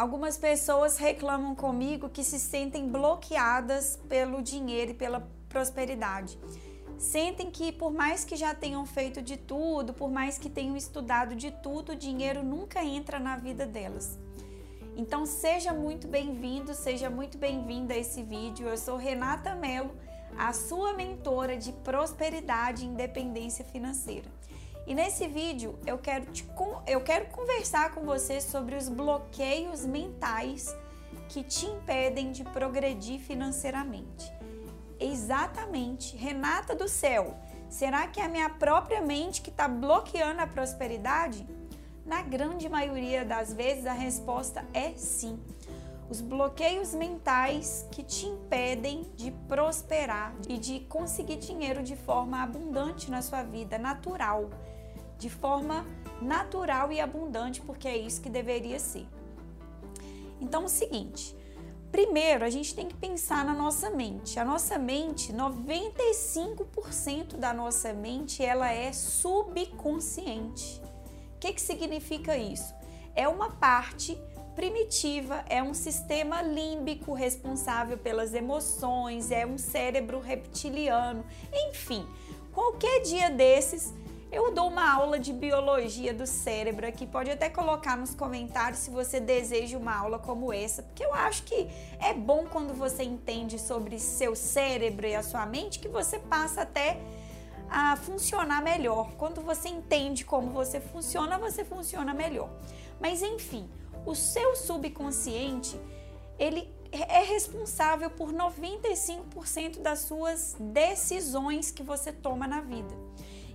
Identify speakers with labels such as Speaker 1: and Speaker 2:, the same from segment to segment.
Speaker 1: Algumas pessoas reclamam comigo que se sentem bloqueadas pelo dinheiro e pela prosperidade. Sentem que, por mais que já tenham feito de tudo, por mais que tenham estudado de tudo, o dinheiro nunca entra na vida delas. Então, seja muito bem-vindo, seja muito bem-vinda a esse vídeo. Eu sou Renata Mello, a sua mentora de prosperidade e independência financeira. E nesse vídeo eu quero, te, eu quero conversar com você sobre os bloqueios mentais que te impedem de progredir financeiramente. Exatamente, Renata do céu, será que é a minha própria mente que está bloqueando a prosperidade? Na grande maioria das vezes a resposta é sim. Os bloqueios mentais que te impedem de prosperar e de conseguir dinheiro de forma abundante na sua vida, natural, de forma natural e abundante, porque é isso que deveria ser. Então, é o seguinte: primeiro a gente tem que pensar na nossa mente. A nossa mente, 95% da nossa mente, ela é subconsciente. O que, que significa isso? É uma parte primitiva, é um sistema límbico responsável pelas emoções, é um cérebro reptiliano, enfim. Qualquer dia desses eu dou uma aula de biologia do cérebro aqui. Pode até colocar nos comentários se você deseja uma aula como essa, porque eu acho que é bom quando você entende sobre seu cérebro e a sua mente que você passa até a funcionar melhor. Quando você entende como você funciona, você funciona melhor. Mas enfim, o seu subconsciente, ele é responsável por 95% das suas decisões que você toma na vida.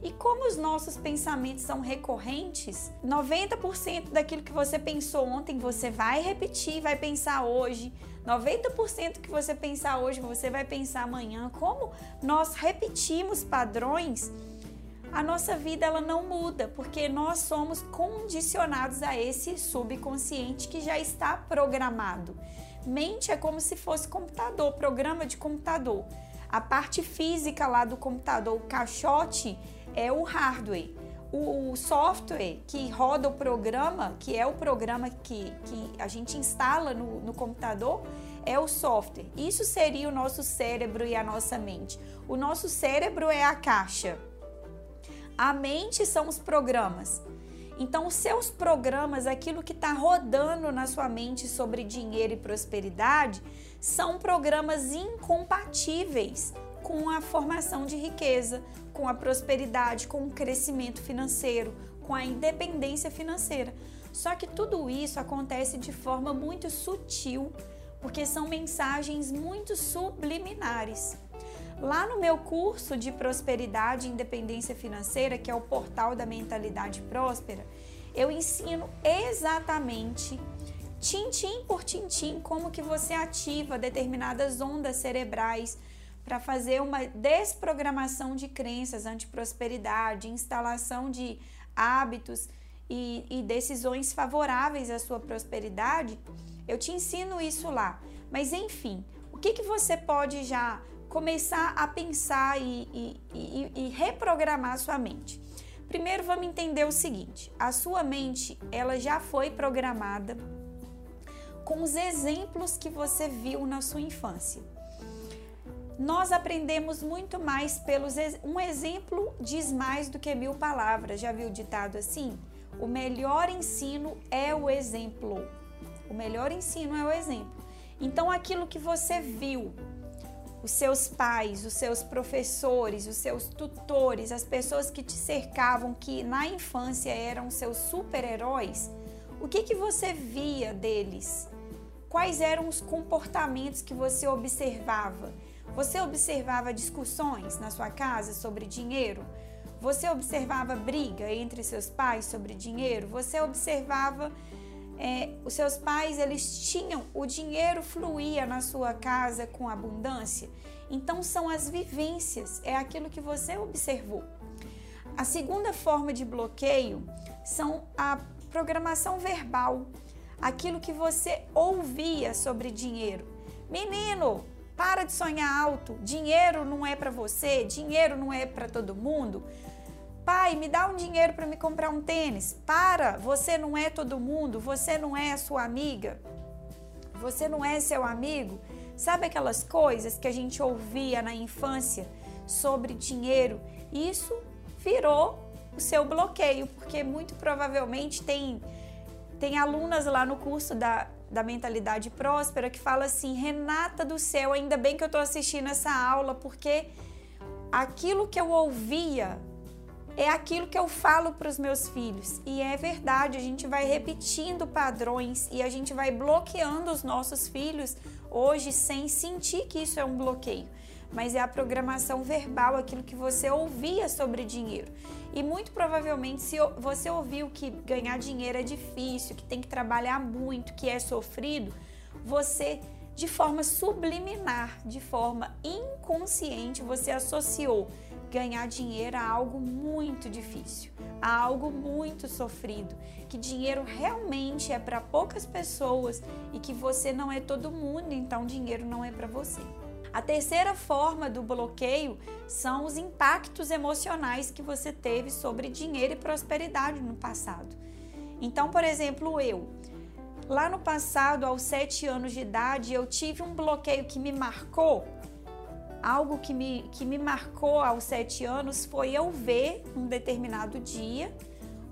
Speaker 1: E como os nossos pensamentos são recorrentes, 90% daquilo que você pensou ontem você vai repetir, vai pensar hoje. 90% que você pensar hoje você vai pensar amanhã. Como nós repetimos padrões, a nossa vida ela não muda, porque nós somos condicionados a esse subconsciente que já está programado. Mente é como se fosse computador, programa de computador. A parte física lá do computador, o caixote, é o hardware. O, software que roda o programa, que é o programa que, que a gente instala no, no computador, é o software. Isso seria o nosso cérebro e a nossa mente. O nosso cérebro é a caixa. A mente são os programas. Então, os seus programas, aquilo que está rodando na sua mente sobre dinheiro e prosperidade, são programas incompatíveis com a formação de riqueza, com a prosperidade, com o crescimento financeiro, com a independência financeira. Só que tudo isso acontece de forma muito sutil, porque são mensagens muito subliminares. Lá no meu curso de prosperidade e independência financeira, que é o portal da mentalidade próspera, eu ensino exatamente tintim por tintim como que você ativa determinadas ondas cerebrais para fazer uma desprogramação de crenças anti-prosperidade, instalação de hábitos e, e, decisões favoráveis à sua prosperidade, eu te ensino isso lá. Mas enfim, o que, que você pode já começar a pensar e, e, e reprogramar a sua mente? Primeiro vamos entender o seguinte: a sua mente ela já foi programada com os exemplos que você viu na sua infância nós aprendemos muito mais pelos. Um exemplo diz mais do que mil palavras. Já viu o ditado assim? O melhor ensino é o exemplo. O melhor ensino é o exemplo. Então, aquilo que você viu, os seus pais, os seus professores, os seus tutores, as pessoas que te cercavam, que na infância eram seus super-heróis, o que, que você via deles? Quais eram os comportamentos que você observava? Você observava discussões na sua casa sobre dinheiro? Você observava briga entre seus pais sobre dinheiro? Você observava é, os seus pais eles tinham o dinheiro fluía na sua casa com abundância? Então são as vivências, é aquilo que você observou. A segunda forma de bloqueio são a programação verbal, aquilo que você ouvia sobre dinheiro. Menino, para de sonhar alto. Dinheiro não é para você, dinheiro não é para todo mundo. Pai, me dá um dinheiro para me comprar um tênis. Para, você não é todo mundo, você não é sua amiga, você não é seu amigo. Sabe aquelas coisas que a gente ouvia na infância sobre dinheiro? Isso virou o seu bloqueio, porque muito provavelmente tem, tem alunas lá no curso da, da mentalidade próspera que fala assim: Renata do céu, ainda bem que eu estou assistindo essa aula, porque aquilo que eu ouvia é aquilo que eu falo para os meus filhos. E é verdade, a gente vai repetindo padrões e a gente vai bloqueando os nossos filhos hoje sem sentir que isso é um bloqueio. Mas é a programação verbal, aquilo que você ouvia sobre dinheiro. E muito provavelmente, se você ouviu que ganhar dinheiro é difícil, que tem que trabalhar muito, que é sofrido, você de forma subliminar, de forma inconsciente, você associou ganhar dinheiro a algo muito difícil, a algo muito sofrido, que dinheiro realmente é para poucas pessoas e que você não é todo mundo, então dinheiro não é para você. A terceira forma do bloqueio são os impactos emocionais que você teve sobre dinheiro e prosperidade no passado. Então, por exemplo, eu, lá no passado, aos sete anos de idade, eu tive um bloqueio que me marcou algo que me, que me marcou aos sete anos foi eu ver um determinado dia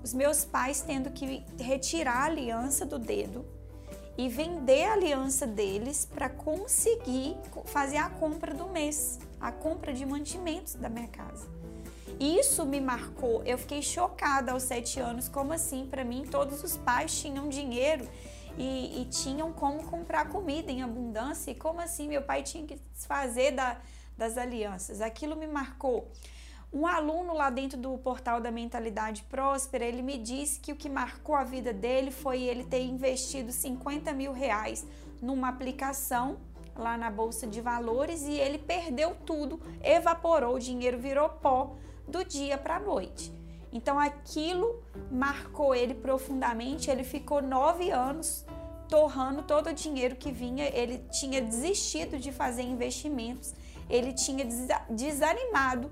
Speaker 1: os meus pais tendo que retirar a aliança do dedo e vender a aliança deles para conseguir fazer a compra do mês, a compra de mantimentos da minha casa. Isso me marcou. Eu fiquei chocada aos sete anos. Como assim? Para mim, todos os pais tinham dinheiro e, e, tinham como comprar comida em abundância. E como assim? Meu pai tinha que desfazer da, das alianças. Aquilo me marcou. Um aluno lá dentro do portal da Mentalidade Próspera, ele me disse que o que marcou a vida dele foi ele ter investido 50 mil reais numa aplicação lá na Bolsa de Valores e ele perdeu tudo, evaporou, o dinheiro virou pó do dia para a noite. Então aquilo marcou ele profundamente, ele ficou nove anos torrando todo o dinheiro que vinha, ele tinha desistido de fazer investimentos ele tinha desanimado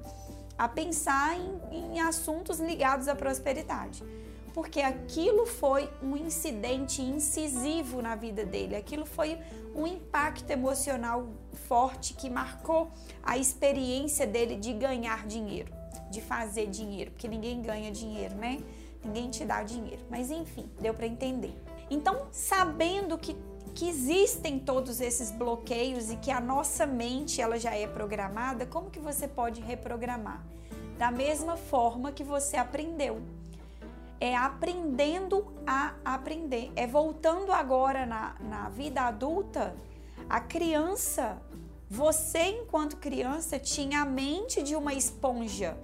Speaker 1: a pensar em, em assuntos ligados à prosperidade porque aquilo foi um incidente incisivo na vida dele, aquilo foi um impacto emocional forte que marcou a experiência dele de ganhar dinheiro, de fazer dinheiro, porque ninguém ganha dinheiro, né? Ninguém te dá dinheiro. Mas enfim, deu para entender. Então, sabendo que que existem todos esses bloqueios e que a nossa mente ela já é programada, como que você pode reprogramar? Da mesma forma que você aprendeu. É aprendendo a aprender. É voltando agora na, na vida adulta, a criança, você enquanto criança tinha a mente de uma esponja.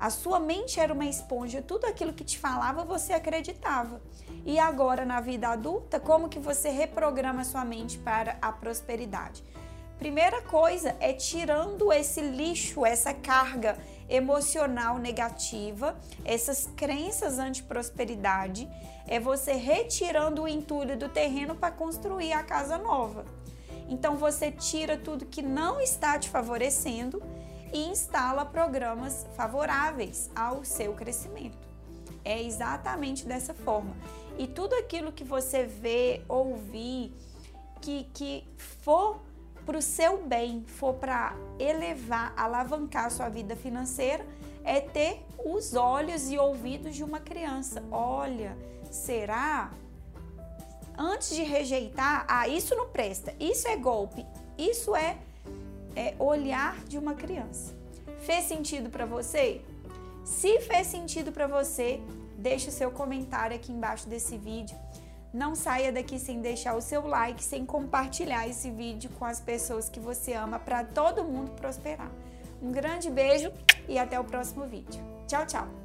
Speaker 1: A sua mente era uma esponja, tudo aquilo que te falava você acreditava. E agora na vida adulta, como que você reprograma sua mente para a prosperidade? Primeira coisa é tirando esse lixo, essa carga emocional negativa, essas crenças anti-prosperidade, é você retirando o entulho do terreno para construir a casa nova. Então você tira tudo que não está te favorecendo e instala programas favoráveis ao seu crescimento. É exatamente dessa forma. E tudo aquilo que você vê, ouvir, que, que for para o seu bem, for para elevar, alavancar a sua vida financeira, é ter os olhos e ouvidos de uma criança. Olha, será? Antes de rejeitar, ah, isso não presta, isso é golpe, isso é, é olhar de uma criança. Fez sentido para você? Se fez sentido para você, deixe o seu comentário aqui embaixo desse vídeo. Não saia daqui sem deixar o seu like, sem compartilhar esse vídeo com as pessoas que você ama para todo mundo prosperar. Um grande beijo e até o próximo vídeo. Tchau, tchau!